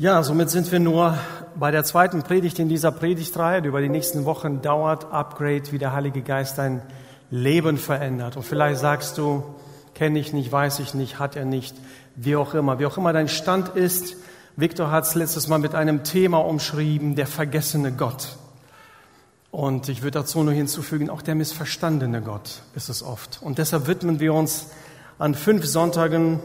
Ja, somit sind wir nur bei der zweiten Predigt in dieser Predigtreihe, die über die nächsten Wochen dauert, Upgrade, wie der Heilige Geist dein Leben verändert. Und vielleicht sagst du, kenne ich nicht, weiß ich nicht, hat er nicht, wie auch immer. Wie auch immer dein Stand ist, Viktor hat es letztes Mal mit einem Thema umschrieben, der vergessene Gott. Und ich würde dazu nur hinzufügen, auch der missverstandene Gott ist es oft. Und deshalb widmen wir uns an fünf Sonntagen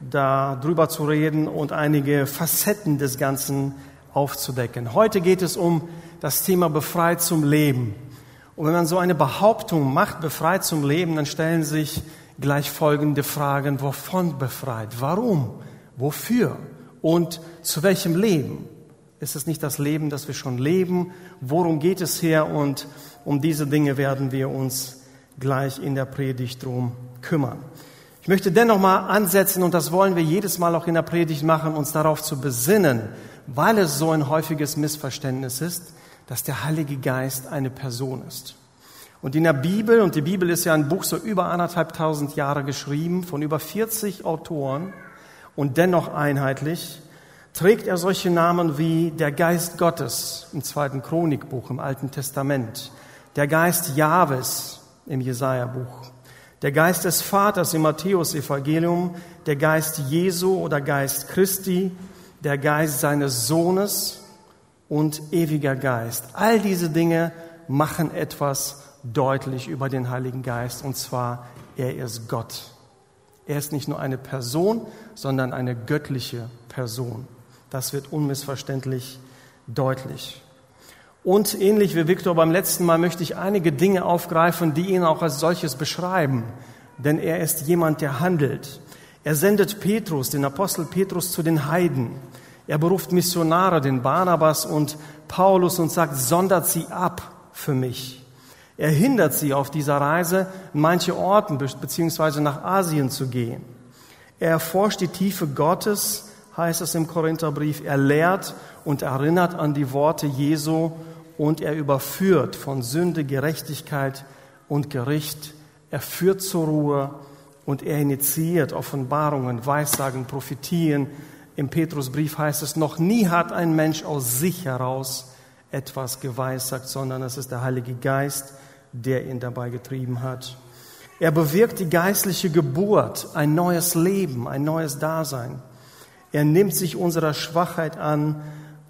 darüber zu reden und einige Facetten des Ganzen aufzudecken. Heute geht es um das Thema befreit zum Leben. Und wenn man so eine Behauptung macht, befreit zum Leben, dann stellen sich gleich folgende Fragen. Wovon befreit? Warum? Wofür? Und zu welchem Leben? Ist es nicht das Leben, das wir schon leben? Worum geht es hier? Und um diese Dinge werden wir uns gleich in der Predigt drum kümmern. Ich möchte dennoch mal ansetzen, und das wollen wir jedes Mal auch in der Predigt machen, uns darauf zu besinnen, weil es so ein häufiges Missverständnis ist, dass der Heilige Geist eine Person ist. Und in der Bibel, und die Bibel ist ja ein Buch so über anderthalbtausend Jahre geschrieben, von über 40 Autoren und dennoch einheitlich, trägt er solche Namen wie der Geist Gottes im zweiten Chronikbuch im Alten Testament, der Geist Jahwes im Jesaja-Buch, der Geist des Vaters im Matthäus-Evangelium, der Geist Jesu oder Geist Christi, der Geist seines Sohnes und ewiger Geist. All diese Dinge machen etwas deutlich über den Heiligen Geist, und zwar, er ist Gott. Er ist nicht nur eine Person, sondern eine göttliche Person. Das wird unmissverständlich deutlich. Und ähnlich wie Viktor beim letzten Mal möchte ich einige Dinge aufgreifen, die ihn auch als solches beschreiben. Denn er ist jemand, der handelt. Er sendet Petrus, den Apostel Petrus, zu den Heiden. Er beruft Missionare, den Barnabas und Paulus und sagt, sondert sie ab für mich. Er hindert sie auf dieser Reise, manche Orten beziehungsweise nach Asien zu gehen. Er erforscht die Tiefe Gottes, heißt es im Korintherbrief. Er lehrt und erinnert an die Worte Jesu und er überführt von Sünde, Gerechtigkeit und Gericht. Er führt zur Ruhe und er initiiert Offenbarungen, Weissagen, Prophetien. Im Petrusbrief heißt es, noch nie hat ein Mensch aus sich heraus etwas geweissagt, sondern es ist der Heilige Geist, der ihn dabei getrieben hat. Er bewirkt die geistliche Geburt, ein neues Leben, ein neues Dasein. Er nimmt sich unserer Schwachheit an,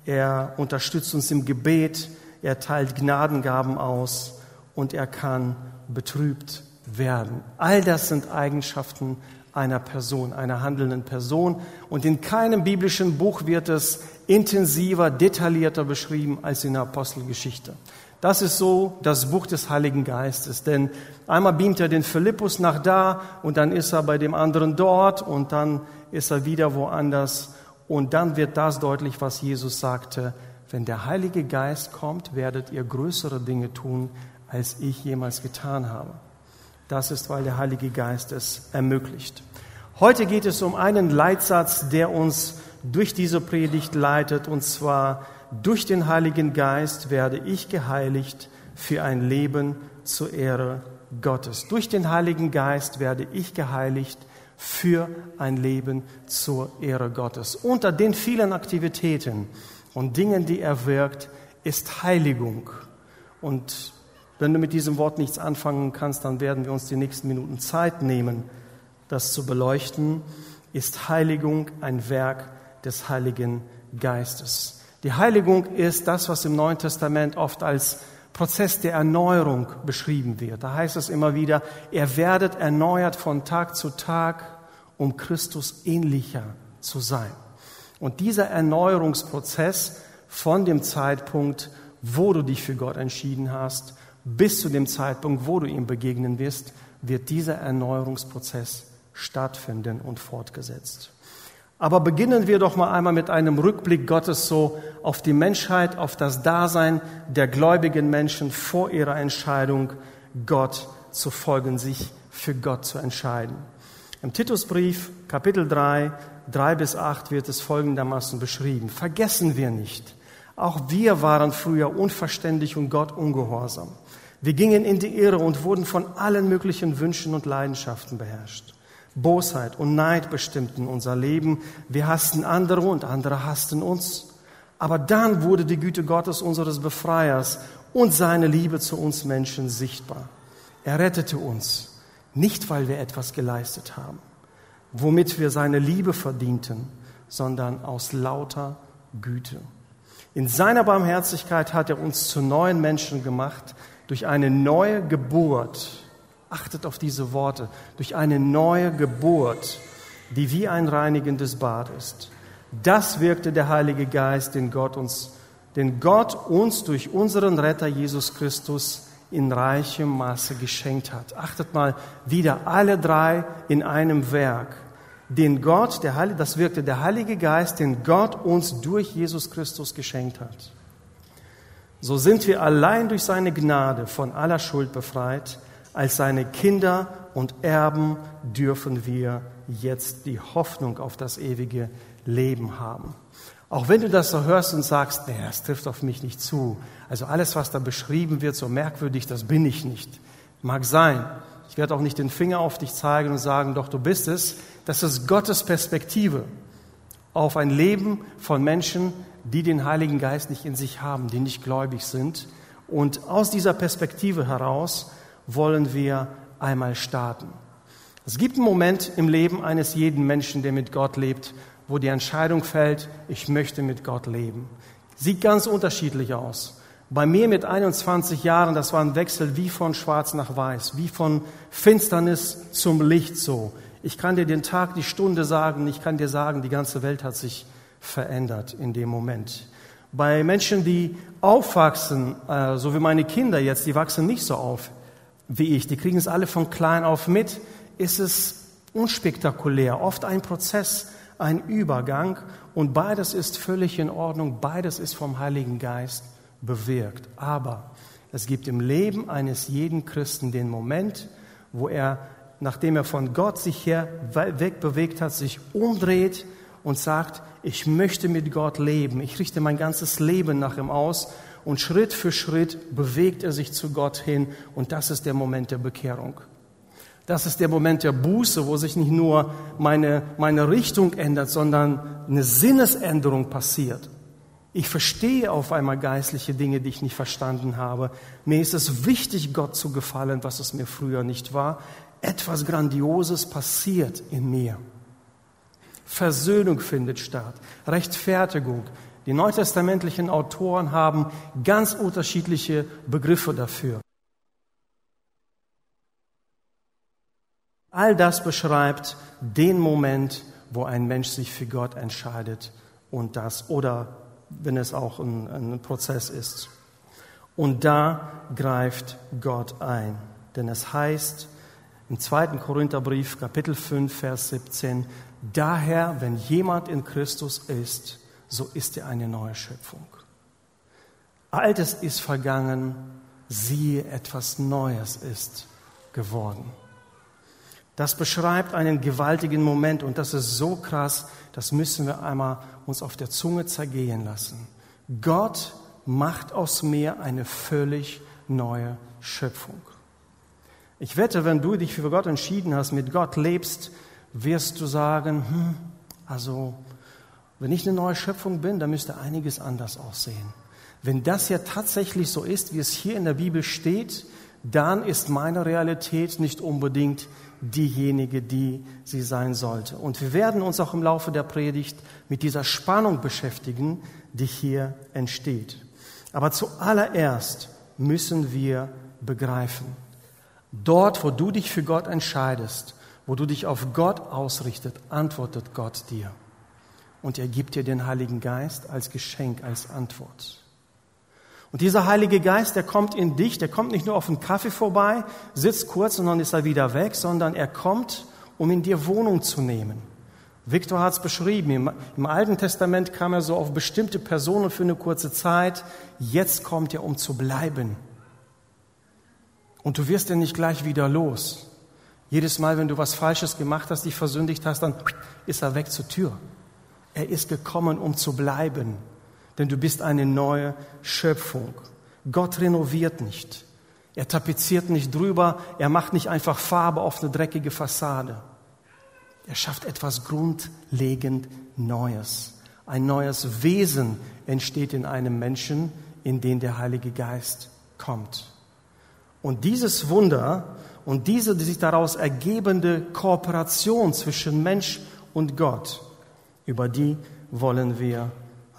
er unterstützt uns im Gebet, er teilt Gnadengaben aus und er kann betrübt werden. All das sind Eigenschaften einer Person, einer handelnden Person. Und in keinem biblischen Buch wird es intensiver, detaillierter beschrieben als in der Apostelgeschichte. Das ist so das Buch des Heiligen Geistes. Denn einmal beamt er den Philippus nach da und dann ist er bei dem anderen dort und dann ist er wieder woanders. Und dann wird das deutlich, was Jesus sagte wenn der Heilige Geist kommt, werdet ihr größere Dinge tun, als ich jemals getan habe. Das ist, weil der Heilige Geist es ermöglicht. Heute geht es um einen Leitsatz, der uns durch diese Predigt leitet, und zwar durch den Heiligen Geist werde ich geheiligt für ein Leben zur Ehre Gottes. Durch den Heiligen Geist werde ich geheiligt für ein Leben zur Ehre Gottes. Unter den vielen Aktivitäten, und Dingen, die er wirkt, ist Heiligung. Und wenn du mit diesem Wort nichts anfangen kannst, dann werden wir uns die nächsten Minuten Zeit nehmen, das zu beleuchten. Ist Heiligung ein Werk des Heiligen Geistes? Die Heiligung ist das, was im Neuen Testament oft als Prozess der Erneuerung beschrieben wird. Da heißt es immer wieder, ihr werdet erneuert von Tag zu Tag, um Christus ähnlicher zu sein. Und dieser Erneuerungsprozess von dem Zeitpunkt, wo du dich für Gott entschieden hast, bis zu dem Zeitpunkt, wo du ihm begegnen wirst, wird dieser Erneuerungsprozess stattfinden und fortgesetzt. Aber beginnen wir doch mal einmal mit einem Rückblick Gottes so auf die Menschheit, auf das Dasein der gläubigen Menschen vor ihrer Entscheidung, Gott zu folgen, sich für Gott zu entscheiden. Im Titusbrief, Kapitel 3, 3 bis 8 wird es folgendermaßen beschrieben. Vergessen wir nicht, auch wir waren früher unverständlich und Gott ungehorsam. Wir gingen in die Irre und wurden von allen möglichen Wünschen und Leidenschaften beherrscht. Bosheit und Neid bestimmten unser Leben. Wir hassten andere und andere hassten uns. Aber dann wurde die Güte Gottes unseres Befreiers und seine Liebe zu uns Menschen sichtbar. Er rettete uns, nicht weil wir etwas geleistet haben, womit wir seine Liebe verdienten, sondern aus lauter Güte. In seiner Barmherzigkeit hat er uns zu neuen Menschen gemacht durch eine neue Geburt. Achtet auf diese Worte. Durch eine neue Geburt, die wie ein reinigendes Bad ist. Das wirkte der Heilige Geist, den Gott uns, den Gott uns durch unseren Retter Jesus Christus in reichem Maße geschenkt hat. Achtet mal wieder alle drei in einem Werk. Den Gott, der Heilige, das wirkte der Heilige Geist, den Gott uns durch Jesus Christus geschenkt hat. So sind wir allein durch seine Gnade von aller Schuld befreit. Als seine Kinder und Erben dürfen wir jetzt die Hoffnung auf das ewige Leben haben. Auch wenn du das so hörst und sagst, nee, das trifft auf mich nicht zu. Also alles, was da beschrieben wird, so merkwürdig, das bin ich nicht. Mag sein. Ich werde auch nicht den Finger auf dich zeigen und sagen, doch du bist es. Das ist Gottes Perspektive auf ein Leben von Menschen, die den Heiligen Geist nicht in sich haben, die nicht gläubig sind. Und aus dieser Perspektive heraus wollen wir einmal starten. Es gibt einen Moment im Leben eines jeden Menschen, der mit Gott lebt, wo die Entscheidung fällt, ich möchte mit Gott leben. Sieht ganz unterschiedlich aus. Bei mir mit 21 Jahren, das war ein Wechsel wie von schwarz nach weiß, wie von Finsternis zum Licht so. Ich kann dir den Tag, die Stunde sagen, ich kann dir sagen, die ganze Welt hat sich verändert in dem Moment. Bei Menschen, die aufwachsen, äh, so wie meine Kinder jetzt, die wachsen nicht so auf wie ich, die kriegen es alle von klein auf mit, ist es unspektakulär, oft ein Prozess, ein Übergang und beides ist völlig in Ordnung, beides ist vom Heiligen Geist bewirkt. Aber es gibt im Leben eines jeden Christen den Moment, wo er, nachdem er von Gott sich her wegbewegt hat, sich umdreht und sagt, ich möchte mit Gott leben, ich richte mein ganzes Leben nach ihm aus und Schritt für Schritt bewegt er sich zu Gott hin und das ist der Moment der Bekehrung. Das ist der Moment der Buße, wo sich nicht nur meine, meine Richtung ändert, sondern eine Sinnesänderung passiert. Ich verstehe auf einmal geistliche Dinge, die ich nicht verstanden habe. Mir ist es wichtig, Gott zu gefallen, was es mir früher nicht war. Etwas Grandioses passiert in mir. Versöhnung findet statt, Rechtfertigung. Die neutestamentlichen Autoren haben ganz unterschiedliche Begriffe dafür. All das beschreibt den Moment, wo ein Mensch sich für Gott entscheidet und das, oder wenn es auch ein, ein Prozess ist. Und da greift Gott ein. Denn es heißt im zweiten Korintherbrief, Kapitel 5, Vers 17, daher, wenn jemand in Christus ist, so ist er eine neue Schöpfung. Altes ist vergangen, siehe, etwas Neues ist geworden. Das beschreibt einen gewaltigen Moment und das ist so krass, das müssen wir einmal uns auf der Zunge zergehen lassen. Gott macht aus mir eine völlig neue Schöpfung. Ich wette, wenn du dich für Gott entschieden hast, mit Gott lebst, wirst du sagen, hm, also wenn ich eine neue Schöpfung bin, dann müsste einiges anders aussehen. Wenn das ja tatsächlich so ist, wie es hier in der Bibel steht, dann ist meine Realität nicht unbedingt diejenige, die sie sein sollte. Und wir werden uns auch im Laufe der Predigt mit dieser Spannung beschäftigen, die hier entsteht. Aber zuallererst müssen wir begreifen, dort, wo du dich für Gott entscheidest, wo du dich auf Gott ausrichtet, antwortet Gott dir. Und er gibt dir den Heiligen Geist als Geschenk, als Antwort. Und dieser Heilige Geist, der kommt in dich, der kommt nicht nur auf einen Kaffee vorbei, sitzt kurz und dann ist er wieder weg, sondern er kommt, um in dir Wohnung zu nehmen. Viktor hat es beschrieben, im, im, Alten Testament kam er so auf bestimmte Personen für eine kurze Zeit, jetzt kommt er, um zu bleiben. Und du wirst ihn nicht gleich wieder los. Jedes Mal, wenn du was Falsches gemacht hast, dich versündigt hast, dann ist er weg zur Tür. Er ist gekommen, um zu bleiben denn du bist eine neue Schöpfung. Gott renoviert nicht. Er tapeziert nicht drüber, er macht nicht einfach Farbe auf eine dreckige Fassade. Er schafft etwas grundlegend Neues. Ein neues Wesen entsteht in einem Menschen, in den der Heilige Geist kommt. Und dieses Wunder und diese die sich daraus ergebende Kooperation zwischen Mensch und Gott, über die wollen wir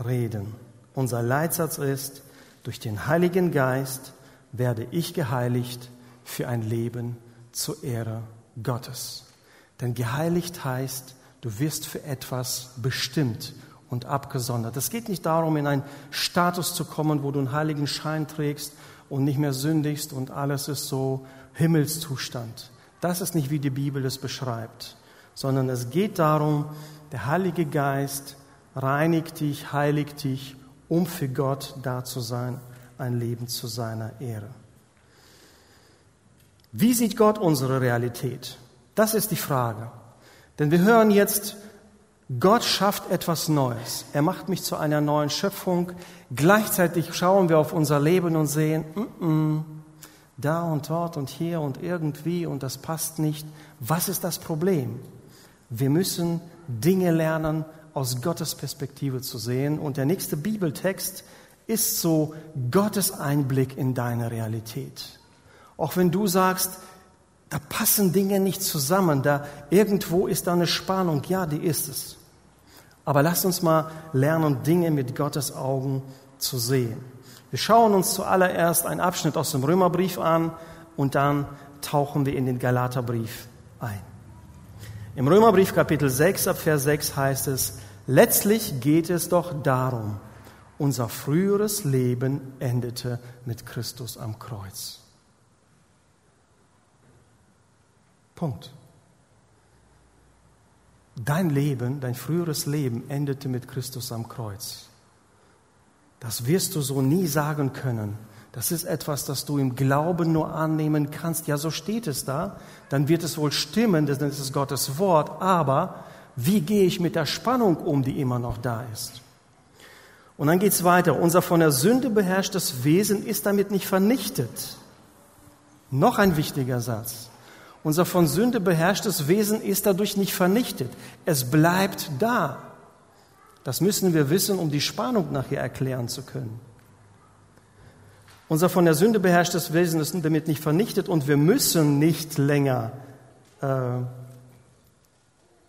reden. Unser Leitsatz ist, durch den Heiligen Geist werde ich geheiligt für ein Leben zur Ehre Gottes. Denn geheiligt heißt, du wirst für etwas bestimmt und abgesondert. Es geht nicht darum, in einen Status zu kommen, wo du einen heiligen Schein trägst und nicht mehr sündigst und alles ist so Himmelszustand. Das ist nicht, wie die Bibel es beschreibt, sondern es geht darum, der Heilige Geist reinigt dich, heiligt dich, um für Gott da zu sein, ein Leben zu seiner Ehre. Wie sieht Gott unsere Realität? Das ist die Frage. Denn wir hören jetzt, Gott schafft etwas Neues. Er macht mich zu einer neuen Schöpfung. Gleichzeitig schauen wir auf unser Leben und sehen, mm -mm, da und dort und hier und irgendwie und das passt nicht. Was ist das Problem? Wir müssen Dinge lernen, aus Gottes Perspektive zu sehen. Und der nächste Bibeltext ist so Gottes Einblick in deine Realität. Auch wenn du sagst, da passen Dinge nicht zusammen, da irgendwo ist da eine Spannung, ja, die ist es. Aber lass uns mal lernen, Dinge mit Gottes Augen zu sehen. Wir schauen uns zuallererst einen Abschnitt aus dem Römerbrief an und dann tauchen wir in den Galaterbrief ein. Im Römerbrief Kapitel 6 ab Vers 6 heißt es, letztlich geht es doch darum, unser früheres Leben endete mit Christus am Kreuz. Punkt. Dein Leben, dein früheres Leben endete mit Christus am Kreuz. Das wirst du so nie sagen können. Das ist etwas, das du im Glauben nur annehmen kannst. Ja, so steht es da. Dann wird es wohl stimmen, denn das ist Gottes Wort. Aber wie gehe ich mit der Spannung um, die immer noch da ist? Und dann geht es weiter. Unser von der Sünde beherrschtes Wesen ist damit nicht vernichtet. Noch ein wichtiger Satz. Unser von Sünde beherrschtes Wesen ist dadurch nicht vernichtet. Es bleibt da. Das müssen wir wissen, um die Spannung nachher erklären zu können. Unser von der Sünde beherrschtes Wesen ist damit nicht vernichtet und wir müssen nicht länger äh,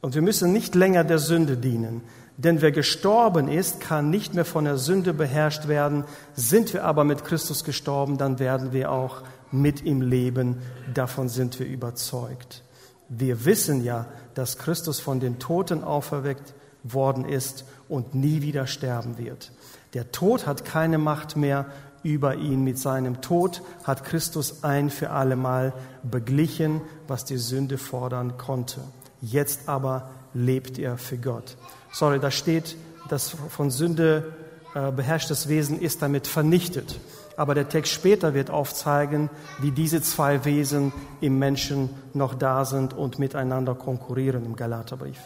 und wir müssen nicht länger der Sünde dienen. Denn wer gestorben ist, kann nicht mehr von der Sünde beherrscht werden. Sind wir aber mit Christus gestorben, dann werden wir auch mit ihm leben. Davon sind wir überzeugt. Wir wissen ja, dass Christus von den Toten auferweckt worden ist und nie wieder sterben wird. Der Tod hat keine Macht mehr über ihn. Mit seinem Tod hat Christus ein für allemal beglichen, was die Sünde fordern konnte. Jetzt aber lebt er für Gott. Sorry, da steht, das von Sünde äh, beherrschtes Wesen ist damit vernichtet. Aber der Text später wird aufzeigen, wie diese zwei Wesen im Menschen noch da sind und miteinander konkurrieren im Galaterbrief.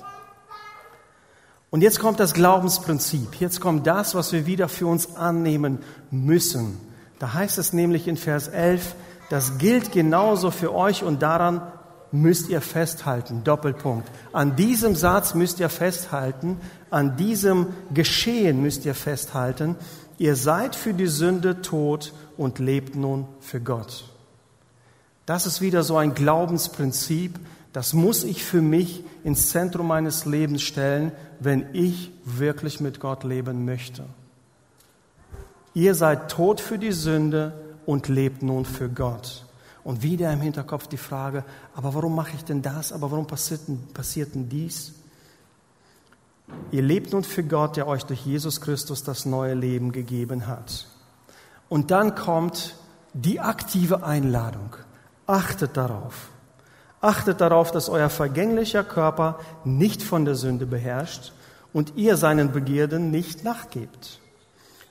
Und jetzt kommt das Glaubensprinzip. Jetzt kommt das, was wir wieder für uns annehmen müssen. Da heißt es nämlich in Vers 11, das gilt genauso für euch und daran müsst ihr festhalten. Doppelpunkt. An diesem Satz müsst ihr festhalten, an diesem Geschehen müsst ihr festhalten. Ihr seid für die Sünde tot und lebt nun für Gott. Das ist wieder so ein Glaubensprinzip, das muss ich für mich ins Zentrum meines Lebens stellen, wenn ich wirklich mit Gott leben möchte. Ihr seid tot für die Sünde und lebt nun für Gott. Und wieder im Hinterkopf die Frage, aber warum mache ich denn das? Aber warum passiert passiert denn dies? Ihr lebt nun für Gott, der euch durch Jesus Christus das neue Leben gegeben hat. Und dann kommt die aktive Einladung. Achtet darauf. Achtet darauf, dass euer vergänglicher Körper nicht von der Sünde beherrscht und ihr seinen Begierden nicht nachgebt.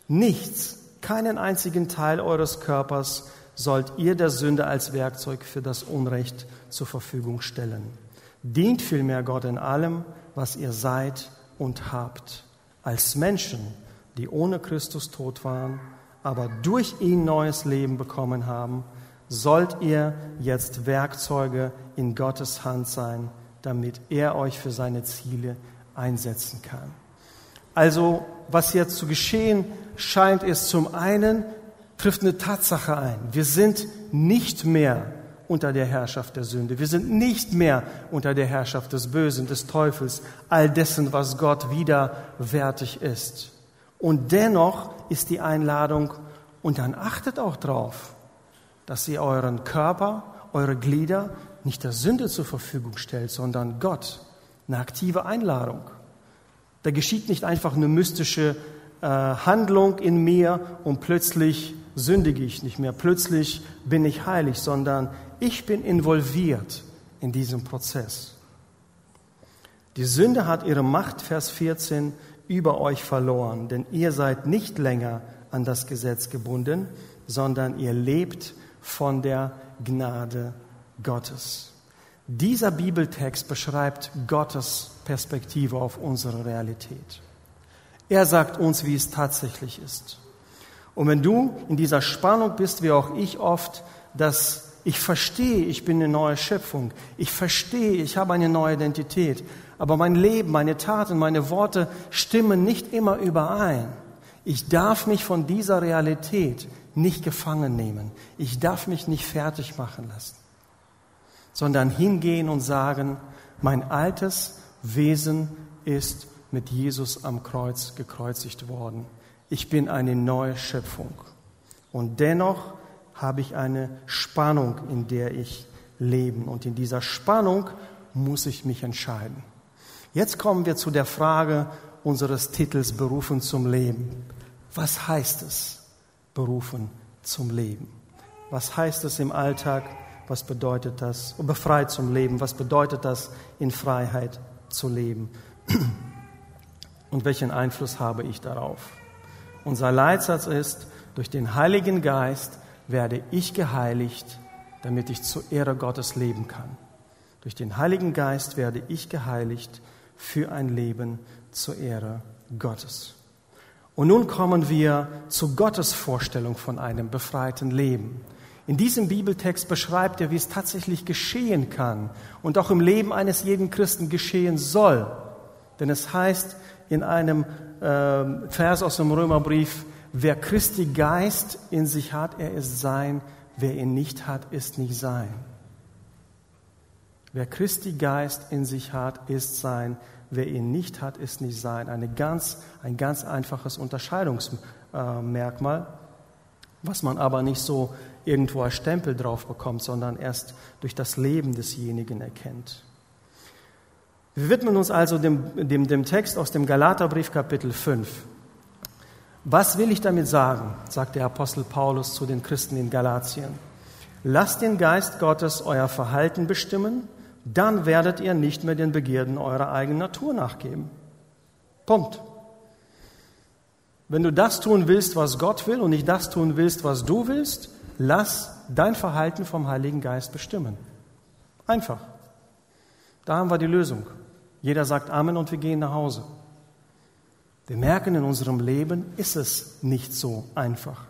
Nichts, keinen einzigen Teil eures Körpers sollt ihr der Sünde als Werkzeug für das Unrecht zur Verfügung stellen. Dient vielmehr Gott in allem, was ihr seid und habt, als Menschen, die ohne Christus tot waren, aber durch ihn neues Leben bekommen haben sollt ihr jetzt Werkzeuge in Gottes Hand sein, damit er euch für seine Ziele einsetzen kann. Also, was jetzt zu geschehen scheint, ist zum einen, trifft eine Tatsache ein. Wir sind nicht mehr unter der Herrschaft der Sünde. Wir sind nicht mehr unter der Herrschaft des Bösen, des Teufels, all dessen, was Gott widerwärtig ist. Und dennoch ist die Einladung, und dann achtet auch drauf, dass ihr euren Körper, eure Glieder nicht der Sünde zur Verfügung stellt, sondern Gott. Eine aktive Einladung. Da geschieht nicht einfach eine mystische äh, Handlung in mir und plötzlich sündige ich nicht mehr, plötzlich bin ich heilig, sondern ich bin involviert in diesem Prozess. Die Sünde hat ihre Macht, Vers 14, über euch verloren, denn ihr seid nicht länger an das Gesetz gebunden, sondern ihr lebt von der Gnade Gottes. Dieser Bibeltext beschreibt Gottes Perspektive auf unsere Realität. Er sagt uns, wie es tatsächlich ist. Und wenn du in dieser Spannung bist, wie auch ich oft, dass ich verstehe, ich bin eine neue Schöpfung, ich verstehe, ich habe eine neue Identität, aber mein Leben, meine Taten, meine Worte stimmen nicht immer überein. Ich darf mich von dieser Realität nicht gefangen nehmen. Ich darf mich nicht fertig machen lassen, sondern hingehen und sagen, mein altes Wesen ist mit Jesus am Kreuz gekreuzigt worden. Ich bin eine neue Schöpfung. Und dennoch habe ich eine Spannung, in der ich lebe. Und in dieser Spannung muss ich mich entscheiden. Jetzt kommen wir zu der Frage unseres Titels Berufen zum Leben. Was heißt es, berufen zum Leben? Was heißt es im Alltag? Was bedeutet das? Befreit zum Leben. Was bedeutet das, in Freiheit zu leben? Und welchen Einfluss habe ich darauf? Unser Leitsatz ist, durch den Heiligen Geist werde ich geheiligt, damit ich zur Ehre Gottes leben kann. Durch den Heiligen Geist werde ich geheiligt für ein Leben zur Ehre Gottes. Und nun kommen wir zu Gottes Vorstellung von einem befreiten Leben. In diesem Bibeltext beschreibt er, wie es tatsächlich geschehen kann und auch im Leben eines jeden Christen geschehen soll. Denn es heißt in einem äh, Vers aus dem Römerbrief, wer Christi Geist in sich hat, er ist sein, wer ihn nicht hat, ist nicht sein. Wer Christi Geist in sich hat, ist sein, wer ihn nicht hat, ist nicht sein. Eine ganz, ein ganz einfaches Unterscheidungsmerkmal, was man aber nicht so irgendwo als Stempel drauf bekommt, sondern erst durch das Leben desjenigen erkennt. Wir widmen uns also dem, dem, dem Text aus dem Galaterbrief Kapitel 5. Was will ich damit sagen, sagt der Apostel Paulus zu den Christen in Galatien. Lasst den Geist Gottes euer Verhalten bestimmen, dann werdet ihr nicht mehr den Begierden eurer eigenen Natur nachgeben. Punkt. Wenn du das tun willst, was Gott will und nicht das tun willst, was du willst, lass dein Verhalten vom Heiligen Geist bestimmen. Einfach. Da haben wir die Lösung. Jeder sagt Amen und wir gehen nach Hause. Wir merken, in unserem Leben ist es nicht so einfach.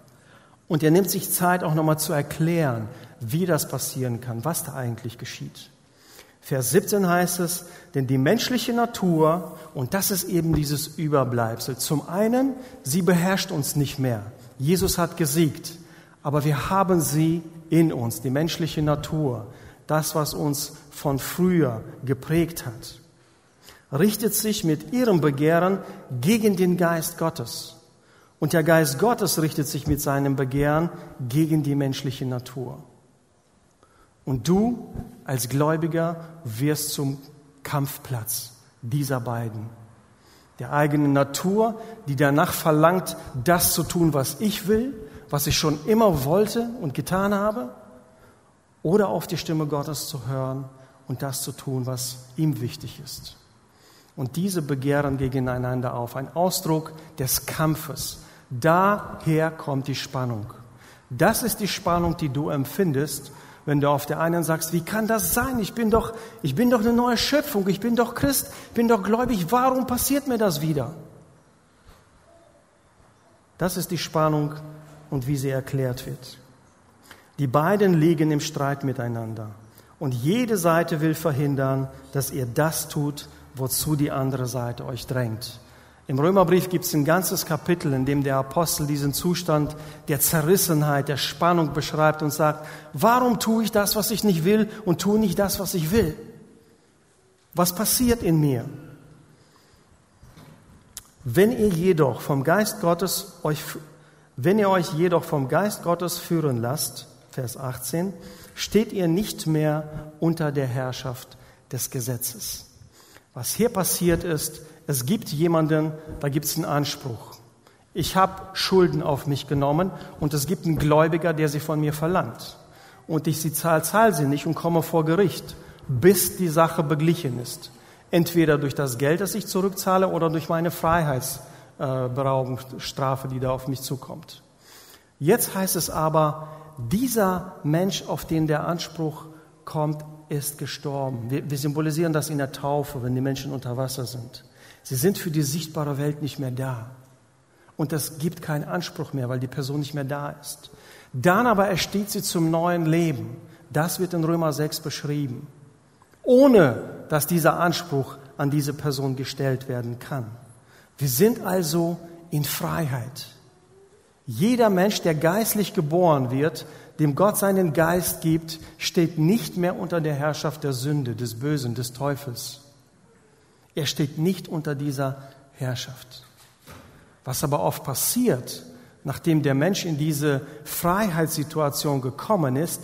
Und er nimmt sich Zeit, auch nochmal zu erklären, wie das passieren kann, was da eigentlich geschieht. Vers 17 heißt es, denn die menschliche Natur, und das ist eben dieses Überbleibsel, zum einen, sie beherrscht uns nicht mehr. Jesus hat gesiegt, aber wir haben sie in uns, die menschliche Natur, das, was uns von früher geprägt hat richtet sich mit ihrem Begehren gegen den Geist Gottes. Und der Geist Gottes richtet sich mit seinem Begehren gegen die menschliche Natur. Und du als Gläubiger wirst zum Kampfplatz dieser beiden. Der eigenen Natur, die danach verlangt, das zu tun, was ich will, was ich schon immer wollte und getan habe, oder auf die Stimme Gottes zu hören und das zu tun, was ihm wichtig ist. Und diese begehren gegeneinander auf. Ein Ausdruck des Kampfes. Daher kommt die Spannung. Das ist die Spannung, die du empfindest, wenn du auf der einen sagst, wie kann das sein? Ich bin doch, ich bin doch eine neue Schöpfung, ich bin doch Christ, ich bin doch gläubig, warum passiert mir das wieder? Das ist die Spannung und wie sie erklärt wird. Die beiden liegen im Streit miteinander. Und jede Seite will verhindern, dass ihr das tut, wozu die andere Seite euch drängt. Im Römerbrief gibt es ein ganzes Kapitel, in dem der Apostel diesen Zustand der Zerrissenheit, der Spannung beschreibt und sagt, warum tue ich das, was ich nicht will und tue nicht das, was ich will? Was passiert in mir? Wenn ihr jedoch vom Geist Gottes euch, wenn ihr euch jedoch vom Geist Gottes führen lasst, Vers 18, steht ihr nicht mehr unter der Herrschaft des Gesetzes. Was hier passiert ist, es gibt jemanden, da gibt es einen Anspruch. Ich habe Schulden auf mich genommen und es gibt einen Gläubiger, der sie von mir verlangt. Und ich sie zahl, zahl sie nicht und komme vor Gericht, bis die Sache beglichen ist. Entweder durch das Geld, das ich zurückzahle, oder durch meine Freiheitsberaubungsstrafe, die da auf mich zukommt. Jetzt heißt es aber, dieser Mensch, auf den der Anspruch kommt, ist gestorben. Wir, wir symbolisieren das in der Taufe, wenn die Menschen unter Wasser sind. Sie sind für die sichtbare Welt nicht mehr da. Und das gibt keinen Anspruch mehr, weil die Person nicht mehr da ist. Dann aber ersteht sie zum neuen Leben. Das wird in Römer 6 beschrieben. Ohne dass dieser Anspruch an diese Person gestellt werden kann. Wir sind also in Freiheit. Jeder Mensch, der geistlich geboren wird, dem Gott seinen Geist gibt, steht nicht mehr unter der Herrschaft der Sünde, des Bösen, des Teufels. Er steht nicht unter dieser Herrschaft. Was aber oft passiert, nachdem der Mensch in diese Freiheitssituation gekommen ist,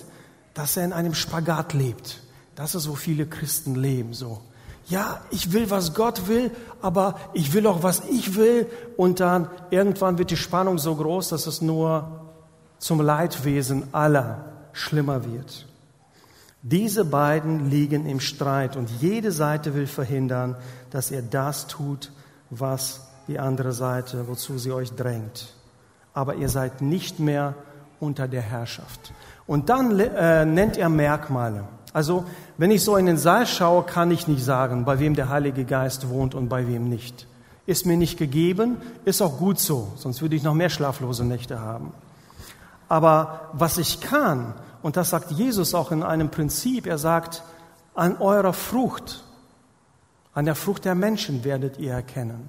dass er in einem Spagat lebt. Das ist, wo viele Christen leben, so. Ja, ich will, was Gott will, aber ich will auch, was ich will. Und dann irgendwann wird die Spannung so groß, dass es nur zum Leidwesen aller schlimmer wird. Diese beiden liegen im Streit und jede Seite will verhindern, dass ihr das tut, was die andere Seite, wozu sie euch drängt. Aber ihr seid nicht mehr unter der Herrschaft. Und dann äh, nennt er Merkmale. Also, wenn ich so in den Saal schaue, kann ich nicht sagen, bei wem der Heilige Geist wohnt und bei wem nicht. Ist mir nicht gegeben, ist auch gut so, sonst würde ich noch mehr schlaflose Nächte haben. Aber was ich kann, und das sagt Jesus auch in einem Prinzip, er sagt, an eurer Frucht, an der Frucht der Menschen werdet ihr erkennen.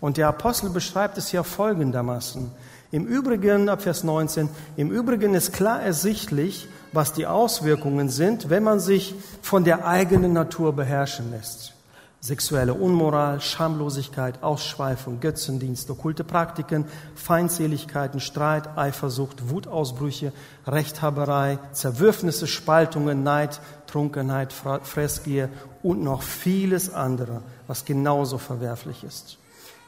Und der Apostel beschreibt es ja folgendermaßen. Im Übrigen, ab Vers 19, im Übrigen ist klar ersichtlich, was die Auswirkungen sind, wenn man sich von der eigenen Natur beherrschen lässt. Sexuelle Unmoral, Schamlosigkeit, Ausschweifung, Götzendienst, okkulte Praktiken, Feindseligkeiten, Streit, Eifersucht, Wutausbrüche, Rechthaberei, Zerwürfnisse, Spaltungen, Neid, Trunkenheit, Fressgier und noch vieles andere, was genauso verwerflich ist.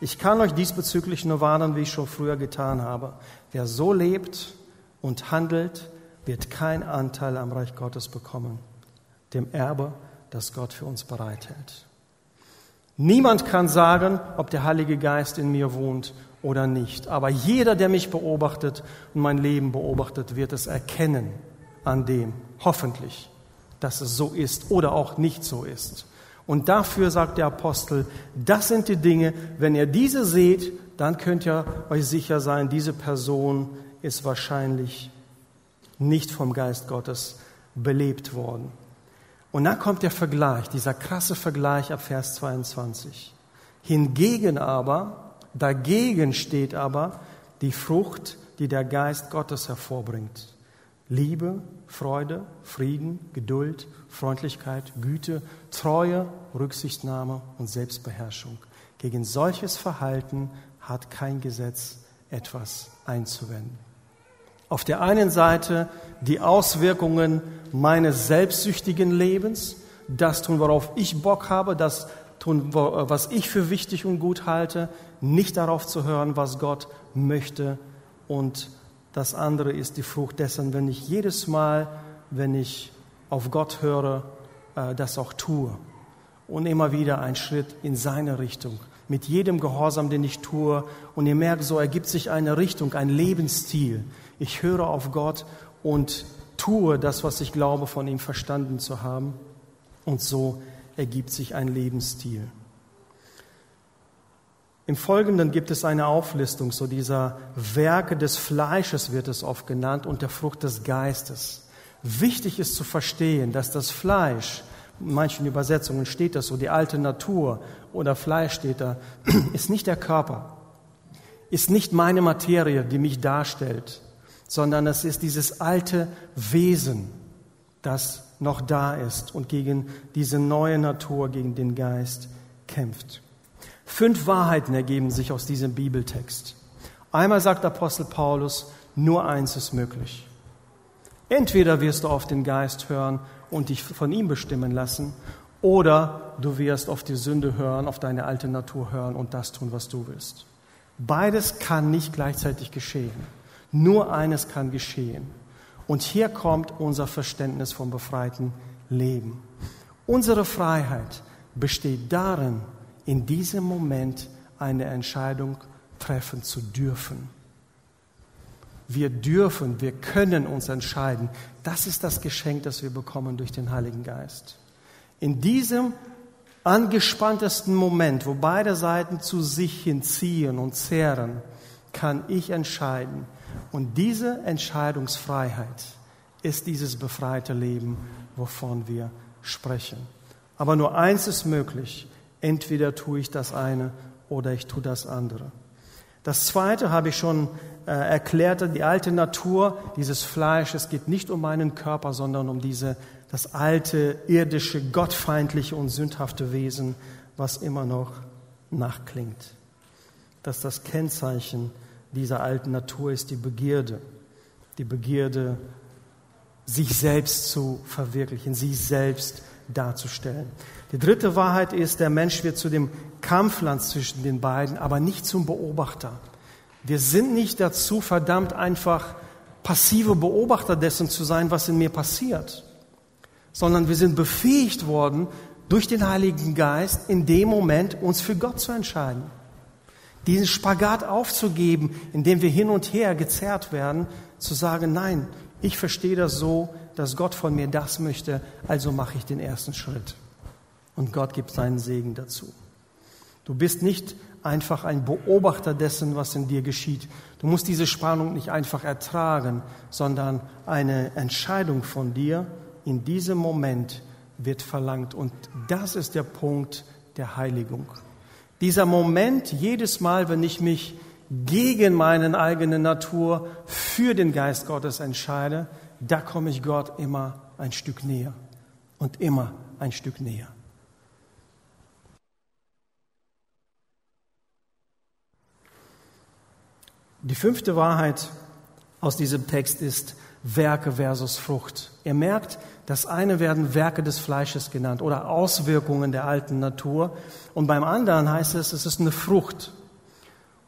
Ich kann euch diesbezüglich nur warnen, wie ich schon früher getan habe. Wer so lebt und handelt, wird keinen Anteil am Reich Gottes bekommen, dem Erbe, das Gott für uns bereithält. Niemand kann sagen, ob der Heilige Geist in mir wohnt oder nicht. Aber jeder, der mich beobachtet und mein Leben beobachtet, wird es erkennen an dem, hoffentlich, dass es so ist oder auch nicht so ist. Und dafür sagt der Apostel, das sind die Dinge, wenn ihr diese seht, dann könnt ihr euch sicher sein, diese Person ist wahrscheinlich nicht vom Geist Gottes belebt worden. Und dann kommt der Vergleich, dieser krasse Vergleich ab Vers 22. Hingegen aber, dagegen steht aber die Frucht, die der Geist Gottes hervorbringt. Liebe, Freude, Frieden, Geduld, Freundlichkeit, Güte, Treue, Rücksichtnahme und Selbstbeherrschung. Gegen solches Verhalten hat kein Gesetz etwas einzuwenden. Auf der einen Seite die Auswirkungen meines selbstsüchtigen Lebens, das tun, worauf ich Bock habe, das tun, was ich für wichtig und gut halte, nicht darauf zu hören, was Gott möchte. Und das andere ist die Frucht dessen, wenn ich jedes Mal, wenn ich auf Gott höre, äh, das auch tue. Und immer wieder ein Schritt in seine Richtung. Mit jedem Gehorsam, den ich tue. Und ihr merkt, so ergibt sich eine Richtung, ein Lebensstil. Ich höre auf Gott und tue das, was ich glaube, von ihm verstanden zu haben. Und so ergibt sich ein Lebensstil. Im Folgenden gibt es eine Auflistung, so dieser Werke des Fleisches wird es oft genannt und der Frucht des Geistes. Wichtig ist zu verstehen, dass das Fleisch, in manchen Übersetzungen steht das so, die alte Natur oder Fleisch steht da, ist nicht der Körper, ist nicht meine Materie, die mich darstellt, sondern es ist dieses alte Wesen, das noch da ist und gegen diese neue Natur, gegen den Geist kämpft. Fünf Wahrheiten ergeben sich aus diesem Bibeltext. Einmal sagt Apostel Paulus, nur eins ist möglich. Entweder wirst du auf den Geist hören und dich von ihm bestimmen lassen, oder du wirst auf die Sünde hören, auf deine alte Natur hören und das tun, was du willst. Beides kann nicht gleichzeitig geschehen. Nur eines kann geschehen. Und hier kommt unser Verständnis vom befreiten Leben. Unsere Freiheit besteht darin, in diesem Moment eine Entscheidung treffen zu dürfen. Wir dürfen, wir können uns entscheiden. Das ist das Geschenk, das wir bekommen durch den Heiligen Geist. In diesem angespanntesten Moment, wo beide Seiten zu sich hinziehen und zehren, kann ich entscheiden, und diese Entscheidungsfreiheit ist dieses befreite Leben, wovon wir sprechen. Aber nur eins ist möglich. Entweder tue ich das eine oder ich tue das andere. Das zweite habe ich schon äh, erklärt, die alte Natur dieses Fleisch, es geht nicht um meinen Körper, sondern um diese, das alte, irdische, gottfeindliche und sündhafte Wesen, was immer noch nachklingt. Das ist das Kennzeichen dieser alten Natur ist die Begierde. Die Begierde, sich selbst zu verwirklichen, sich selbst darzustellen. Die dritte Wahrheit ist, der Mensch wird zu dem Kampfland zwischen den beiden, aber nicht zum Beobachter. Wir sind nicht dazu verdammt, einfach passive Beobachter dessen zu sein, was in mir passiert, sondern wir sind befähigt worden, durch den Heiligen Geist in dem Moment uns für Gott zu entscheiden diesen Spagat aufzugeben, indem wir hin und her gezerrt werden, zu sagen, nein, ich verstehe das so, dass Gott von mir das möchte, also mache ich den ersten Schritt. Und Gott gibt seinen Segen dazu. Du bist nicht einfach ein Beobachter dessen, was in dir geschieht. Du musst diese Spannung nicht einfach ertragen, sondern eine Entscheidung von dir in diesem Moment wird verlangt. Und das ist der Punkt der Heiligung. Dieser Moment, jedes Mal, wenn ich mich gegen meine eigene Natur für den Geist Gottes entscheide, da komme ich Gott immer ein Stück näher und immer ein Stück näher. Die fünfte Wahrheit aus diesem Text ist Werke versus Frucht. Ihr merkt, das eine werden Werke des Fleisches genannt oder Auswirkungen der alten Natur. Und beim anderen heißt es, es ist eine Frucht.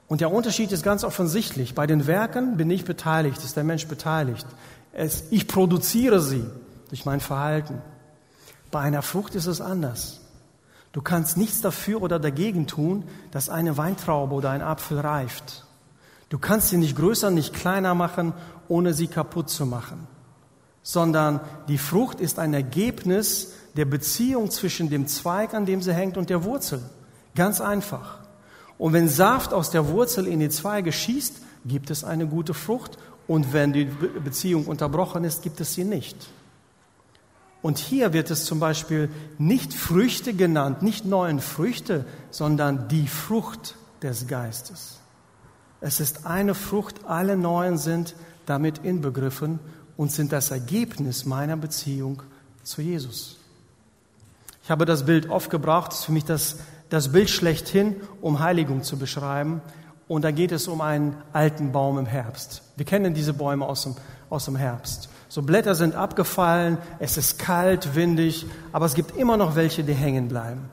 Und der Unterschied ist ganz offensichtlich. Bei den Werken bin ich beteiligt, ist der Mensch beteiligt. Es, ich produziere sie durch mein Verhalten. Bei einer Frucht ist es anders. Du kannst nichts dafür oder dagegen tun, dass eine Weintraube oder ein Apfel reift. Du kannst sie nicht größer, nicht kleiner machen, ohne sie kaputt zu machen sondern die Frucht ist ein Ergebnis der Beziehung zwischen dem Zweig, an dem sie hängt, und der Wurzel. Ganz einfach. Und wenn Saft aus der Wurzel in die Zweige schießt, gibt es eine gute Frucht. Und wenn die Beziehung unterbrochen ist, gibt es sie nicht. Und hier wird es zum Beispiel nicht Früchte genannt, nicht neuen Früchte, sondern die Frucht des Geistes. Es ist eine Frucht, alle neuen sind damit inbegriffen und sind das Ergebnis meiner Beziehung zu Jesus. Ich habe das Bild oft gebraucht, ist für mich das, das Bild schlechthin, um Heiligung zu beschreiben. Und da geht es um einen alten Baum im Herbst. Wir kennen diese Bäume aus dem, aus dem Herbst. So Blätter sind abgefallen, es ist kalt, windig, aber es gibt immer noch welche, die hängen bleiben.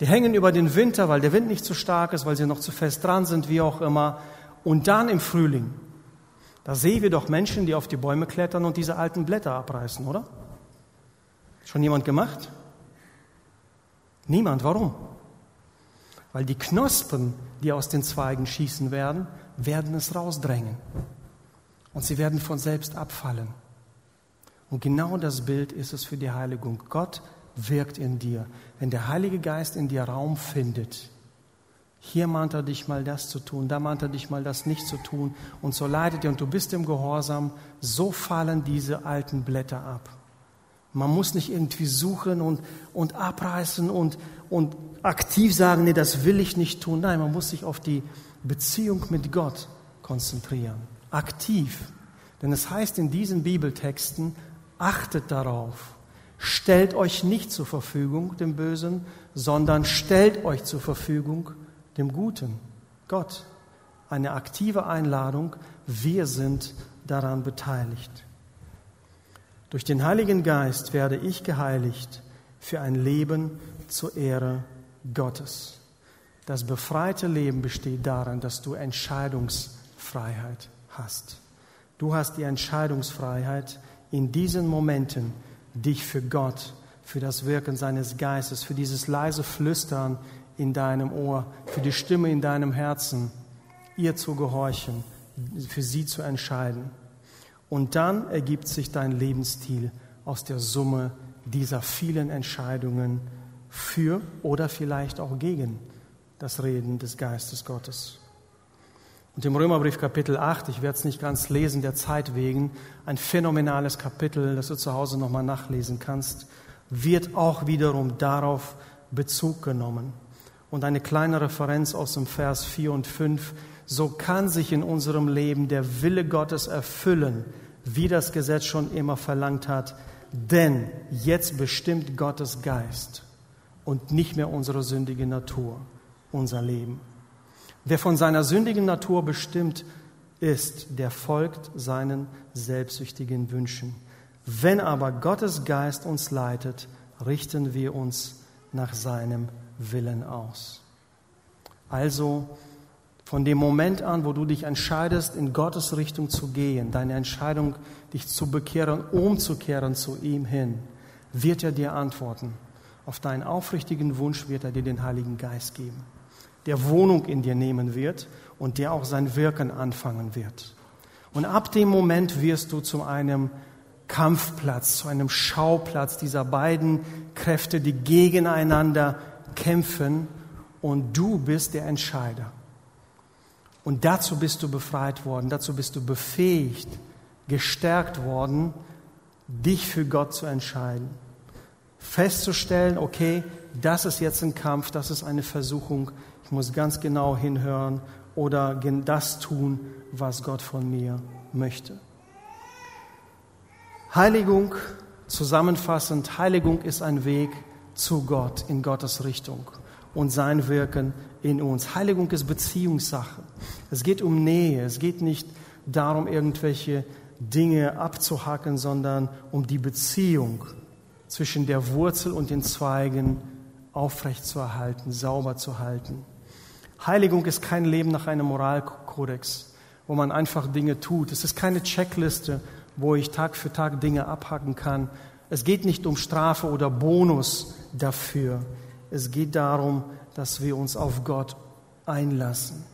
Die hängen über den Winter, weil der Wind nicht zu stark ist, weil sie noch zu fest dran sind, wie auch immer. Und dann im Frühling, da sehen wir doch Menschen, die auf die Bäume klettern und diese alten Blätter abreißen, oder? Schon jemand gemacht? Niemand. Warum? Weil die Knospen, die aus den Zweigen schießen werden, werden es rausdrängen. Und sie werden von selbst abfallen. Und genau das Bild ist es für die Heiligung. Gott wirkt in dir. Wenn der Heilige Geist in dir Raum findet, Hier mahnt er dich mal das zu tun, da mahnt er dich mal das nicht zu tun. Und so leidet er und du bist im Gehorsam. So fallen diese alten Blätter ab. Man muss nicht irgendwie suchen und, und abreißen und, und aktiv sagen, nee, das will ich nicht tun. Nein, man muss sich auf die Beziehung mit Gott konzentrieren. Aktiv. Denn es heißt in diesen Bibeltexten, achtet darauf. Stellt euch nicht zur Verfügung dem Bösen, sondern stellt euch zur Verfügung dem Guten, Gott. Eine aktive Einladung, wir sind daran beteiligt. Durch den Heiligen Geist werde ich geheiligt für ein Leben zur Ehre Gottes. Das befreite Leben besteht darin, dass du Entscheidungsfreiheit hast. Du hast die Entscheidungsfreiheit in diesen Momenten, dich für Gott, für das Wirken seines Geistes, für dieses leise Flüstern in deinem Ohr, für die Stimme in deinem Herzen, ihr zu gehorchen, für sie zu entscheiden. Und dann ergibt sich dein Lebensstil aus der Summe dieser vielen Entscheidungen für oder vielleicht auch gegen das Reden des Geistes Gottes. Und im Römerbrief Kapitel 8, ich werde es nicht ganz lesen, der Zeit wegen, ein phänomenales Kapitel, das du zu Hause nochmal nachlesen kannst, wird auch wiederum darauf Bezug genommen und eine kleine Referenz aus dem Vers 4 und 5. So kann sich in unserem Leben der Wille Gottes erfüllen, wie das Gesetz schon immer verlangt hat. Denn jetzt bestimmt Gottes Geist und nicht mehr unsere sündige Natur unser Leben. Wer von seiner sündigen Natur bestimmt ist, der folgt seinen selbstsüchtigen Wünschen. Wenn aber Gottes Geist uns leitet, richten wir uns nach seinem Willen aus. Also von dem Moment an, wo du dich entscheidest, in Gottes Richtung zu gehen, deine Entscheidung, dich zu bekehren, umzukehren zu ihm hin, wird er dir antworten. Auf deinen aufrichtigen Wunsch wird er dir den Heiligen Geist geben, der Wohnung in dir nehmen wird und der auch sein Wirken anfangen wird. Und ab dem Moment wirst du zu einem Kampfplatz, zu einem Schauplatz dieser beiden Kräfte, die gegeneinander kämpfen und du bist der Entscheider. Und dazu bist du befreit worden, dazu bist du befähigt, gestärkt worden, dich für Gott zu entscheiden. Festzustellen, okay, das ist jetzt ein Kampf, das ist eine Versuchung, muss ganz genau hinhören oder das tun, was Gott von mir möchte. Heiligung, zusammenfassend, Heiligung ist ein Weg zu Gott, in Gottes Richtung und sein Wirken in uns. Heiligung ist Beziehungssache. Es geht um Nähe. Es geht nicht darum, irgendwelche Dinge abzuhacken, sondern um die Beziehung zwischen der Wurzel und den Zweigen aufrechtzuerhalten, sauber zu halten. Heiligung ist kein Leben nach einem Moralkodex, wo man einfach Dinge tut. Es ist keine Checkliste, wo ich Tag für Tag Dinge abhacken kann. Es geht nicht um Strafe oder Bonus dafür. Es geht darum, dass wir uns auf Gott einlassen.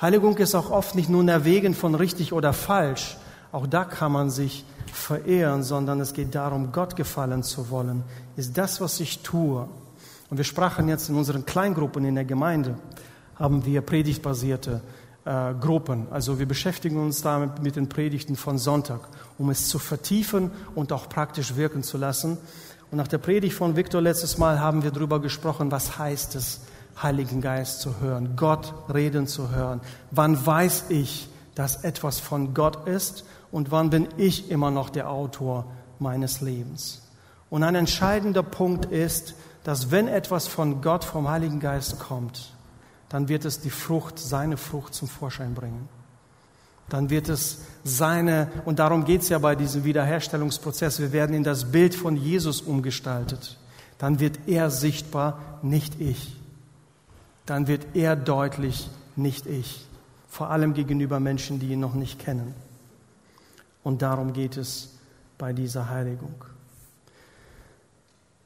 Heiligung ist auch oft nicht nur ein Erwägen von richtig oder falsch. Auch da kann man sich verehren, sondern es geht darum, Gott gefallen zu wollen. Ist das, was ich tue? Und wir sprachen jetzt in unseren Kleingruppen in der Gemeinde, haben wir predigtbasierte äh, Gruppen. Also wir beschäftigen uns damit mit den Predigten von Sonntag, um es zu vertiefen und auch praktisch wirken zu lassen. Und nach der Predigt von Viktor letztes Mal haben wir darüber gesprochen, was heißt es, Heiligen Geist zu hören, Gott reden zu hören. Wann weiß ich, dass etwas von Gott ist und wann bin ich immer noch der Autor meines Lebens? Und ein entscheidender Punkt ist, dass wenn etwas von Gott, vom Heiligen Geist kommt, dann wird es die Frucht, seine Frucht zum Vorschein bringen. Dann wird es seine, und darum geht es ja bei diesem Wiederherstellungsprozess, wir werden in das Bild von Jesus umgestaltet. Dann wird er sichtbar, nicht ich. Dann wird er deutlich, nicht ich. Vor allem gegenüber Menschen, die ihn noch nicht kennen. Und darum geht es bei dieser Heiligung.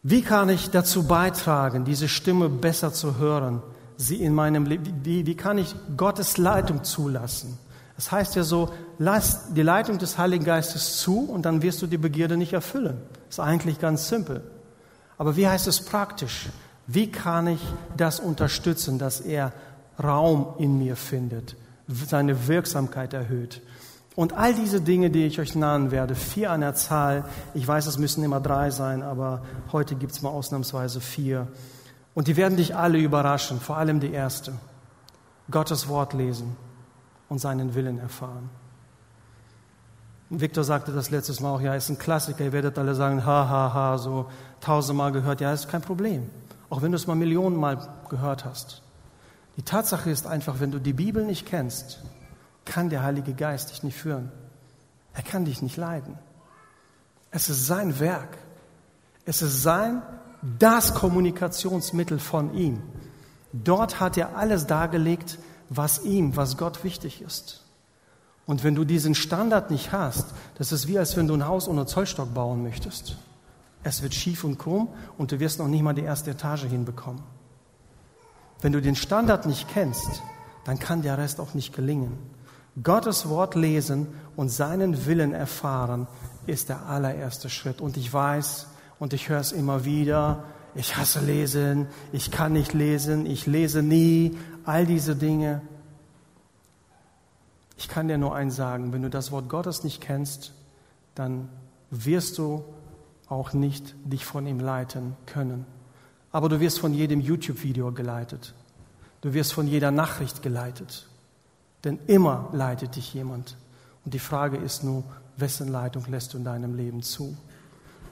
Wie kann ich dazu beitragen, diese Stimme besser zu hören? sie in meinem Leben, wie, wie kann ich Gottes Leitung zulassen? Das heißt ja so, lass die Leitung des Heiligen Geistes zu und dann wirst du die Begierde nicht erfüllen. Ist eigentlich ganz simpel. Aber wie heißt es praktisch? Wie kann ich das unterstützen, dass er Raum in mir findet, seine Wirksamkeit erhöht? Und all diese Dinge, die ich euch nahen werde, vier an der Zahl, ich weiß, es müssen immer drei sein, aber heute gibt es mal ausnahmsweise vier. Und die werden dich alle überraschen, vor allem die erste. Gottes Wort lesen und seinen Willen erfahren. Victor sagte das letztes Mal auch, ja, ist ein Klassiker, ihr werdet alle sagen, ha, ha, ha, so tausendmal gehört, ja, ist kein Problem. Auch wenn du es mal Millionenmal gehört hast. Die Tatsache ist einfach, wenn du die Bibel nicht kennst, kann der Heilige Geist dich nicht führen. Er kann dich nicht leiden. Es ist sein Werk. Es ist sein, das Kommunikationsmittel von ihm. Dort hat er alles dargelegt, was ihm, was Gott wichtig ist. Und wenn du diesen Standard nicht hast, das ist wie als wenn du ein Haus ohne Zollstock bauen möchtest. Es wird schief und krumm und du wirst noch nicht mal die erste Etage hinbekommen. Wenn du den Standard nicht kennst, dann kann der Rest auch nicht gelingen. Gottes Wort lesen und seinen Willen erfahren ist der allererste Schritt. Und ich weiß und ich höre es immer wieder, ich hasse Lesen, ich kann nicht lesen, ich lese nie, all diese Dinge. Ich kann dir nur eins sagen, wenn du das Wort Gottes nicht kennst, dann wirst du auch nicht dich von ihm leiten können. Aber du wirst von jedem YouTube-Video geleitet. Du wirst von jeder Nachricht geleitet. Denn immer leitet dich jemand. Und die Frage ist nur, wessen Leitung lässt du in deinem Leben zu?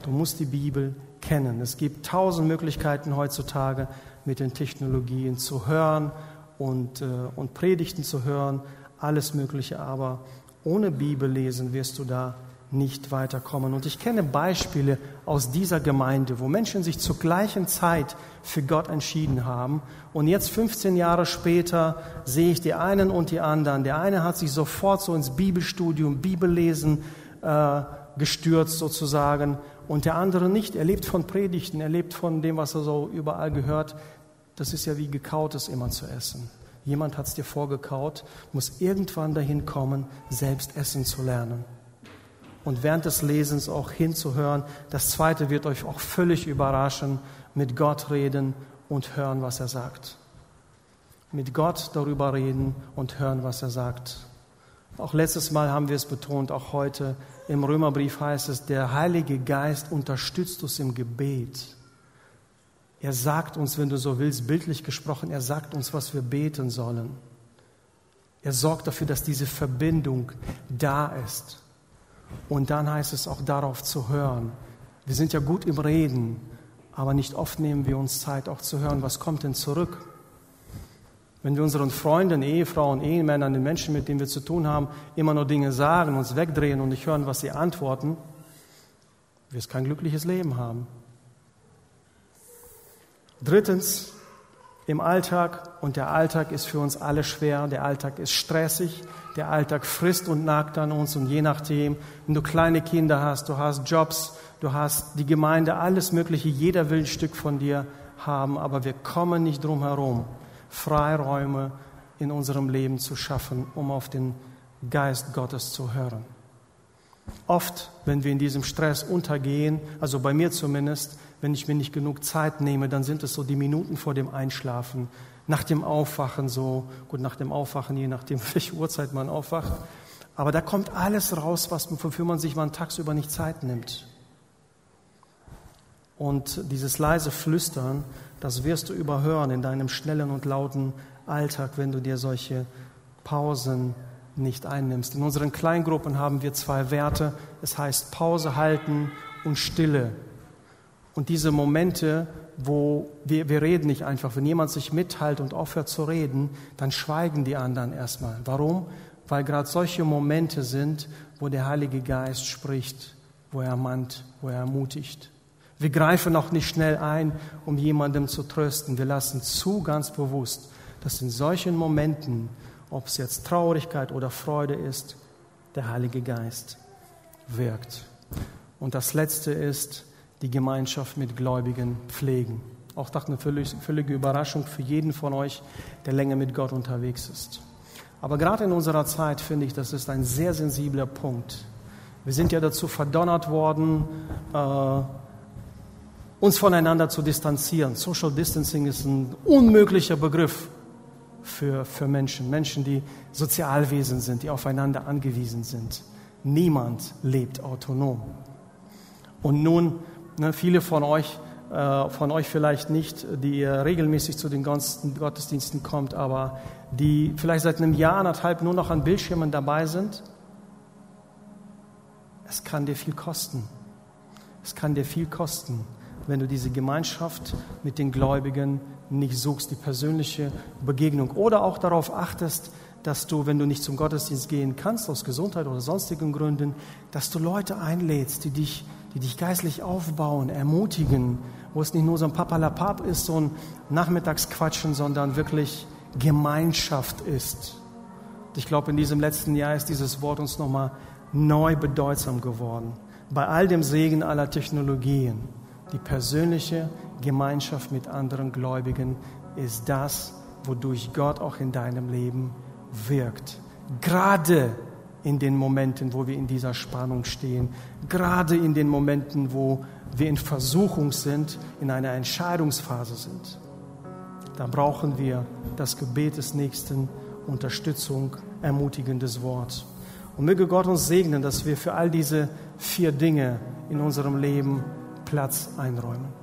Du musst die Bibel kennen. Es gibt tausend Möglichkeiten heutzutage mit den Technologien zu hören und, äh, und Predigten zu hören, alles Mögliche. Aber ohne Bibel lesen wirst du da nicht weiterkommen. Und ich kenne Beispiele aus dieser Gemeinde, wo Menschen sich zur gleichen Zeit für Gott entschieden haben. Und jetzt 15 Jahre später sehe ich die einen und die anderen. Der eine hat sich sofort so ins Bibelstudium, Bibellesen äh, gestürzt sozusagen und der andere nicht. Er lebt von Predigten, er lebt von dem, was er so überall gehört. Das ist ja wie gekautes immer zu essen. Jemand hat es dir vorgekaut, muss irgendwann dahin kommen, selbst essen zu lernen und während des Lesens auch hinzuhören. Das zweite wird euch auch völlig überraschen, mit Gott reden und hören, was er sagt. Mit Gott darüber reden und hören, was er sagt. Auch letztes Mal haben wir es betont, auch heute im Römerbrief heißt es, der Heilige Geist unterstützt uns im Gebet. Er sagt uns, wenn du so willst, bildlich gesprochen, er sagt uns, was wir beten sollen. Er sorgt dafür, dass diese Verbindung da ist. Und dann heißt es auch darauf zu hören. Wir sind ja gut im Reden, aber nicht oft nehmen wir uns Zeit auch zu hören, was kommt denn zurück. Wenn wir unseren Freunden, Ehefrauen, Ehemännern, den Menschen, mit denen wir zu tun haben, immer nur Dinge sagen, uns wegdrehen und nicht hören, was sie antworten, wir es kein glückliches Leben haben. Drittens, im Alltag, und der Alltag ist für uns alle schwer, der Alltag ist stressig, der Alltag frisst und nagt an uns und je nachdem, wenn du kleine Kinder hast, du hast Jobs, du hast die Gemeinde, alles Mögliche, jeder will ein Stück von dir haben, aber wir kommen nicht drum herum, Freiräume in unserem Leben zu schaffen, um auf den Geist Gottes zu hören. Oft, wenn wir in diesem Stress untergehen, also bei mir zumindest, wenn ich mir nicht genug Zeit nehme, dann sind es so die Minuten vor dem Einschlafen, nach dem Aufwachen so, gut, nach dem Aufwachen, je nachdem, welche Uhrzeit man aufwacht. Aber da kommt alles raus, was, wofür man sich mal tagsüber nicht Zeit nimmt. Und dieses leise Flüstern, das wirst du überhören in deinem schnellen und lauten Alltag, wenn du dir solche Pausen nicht einnimmst. In unseren Kleingruppen haben wir zwei Werte. Es heißt Pause halten und Stille. Und diese Momente, wo wir, wir reden nicht einfach, wenn jemand sich mitteilt und aufhört zu reden, dann schweigen die anderen erstmal. Warum? Weil gerade solche Momente sind, wo der Heilige Geist spricht, wo er mahnt, wo er ermutigt. Wir greifen auch nicht schnell ein, um jemandem zu trösten. Wir lassen zu ganz bewusst, dass in solchen Momenten, ob es jetzt Traurigkeit oder Freude ist, der Heilige Geist wirkt. Und das Letzte ist, die Gemeinschaft mit Gläubigen pflegen. Auch das eine völlige Überraschung für jeden von euch, der länger mit Gott unterwegs ist. Aber gerade in unserer Zeit finde ich, das ist ein sehr sensibler Punkt. Wir sind ja dazu verdonnert worden, äh, uns voneinander zu distanzieren. Social Distancing ist ein unmöglicher Begriff für, für Menschen, Menschen, die Sozialwesen sind, die aufeinander angewiesen sind. Niemand lebt autonom. Und nun, ne, viele von euch, äh, von euch vielleicht nicht, die regelmäßig zu den ganzen Gottesdiensten kommt, aber die vielleicht seit einem Jahr, anderthalb nur noch an Bildschirmen dabei sind. Es kann dir viel kosten. Es kann dir viel kosten, wenn du diese Gemeinschaft mit den Gläubigen nicht suchst, die persönliche Begegnung oder auch darauf achtest, dass du, wenn du nicht zum Gottesdienst gehen kannst, aus Gesundheit oder sonstigen Gründen, dass du Leute einlädst, die dich, die dich geistlich aufbauen, ermutigen, wo es nicht nur so ein Papalapap ist, so ein Nachmittagsquatschen, sondern wirklich Gemeinschaft ist. Ich glaube, in diesem letzten Jahr ist dieses Wort uns nochmal neu bedeutsam geworden. Bei all dem Segen aller Technologien, die persönliche Gemeinschaft mit anderen Gläubigen ist das, wodurch Gott auch in deinem Leben wirkt. Gerade in den Momenten, wo wir in dieser Spannung stehen, gerade in den Momenten, wo wir in Versuchung sind, in einer Entscheidungsphase sind. Da brauchen wir das Gebet des Nächsten, Unterstützung, ermutigendes Wort. Und möge Gott uns segnen, dass wir für all diese vier Dinge in unserem Leben Platz einräumen.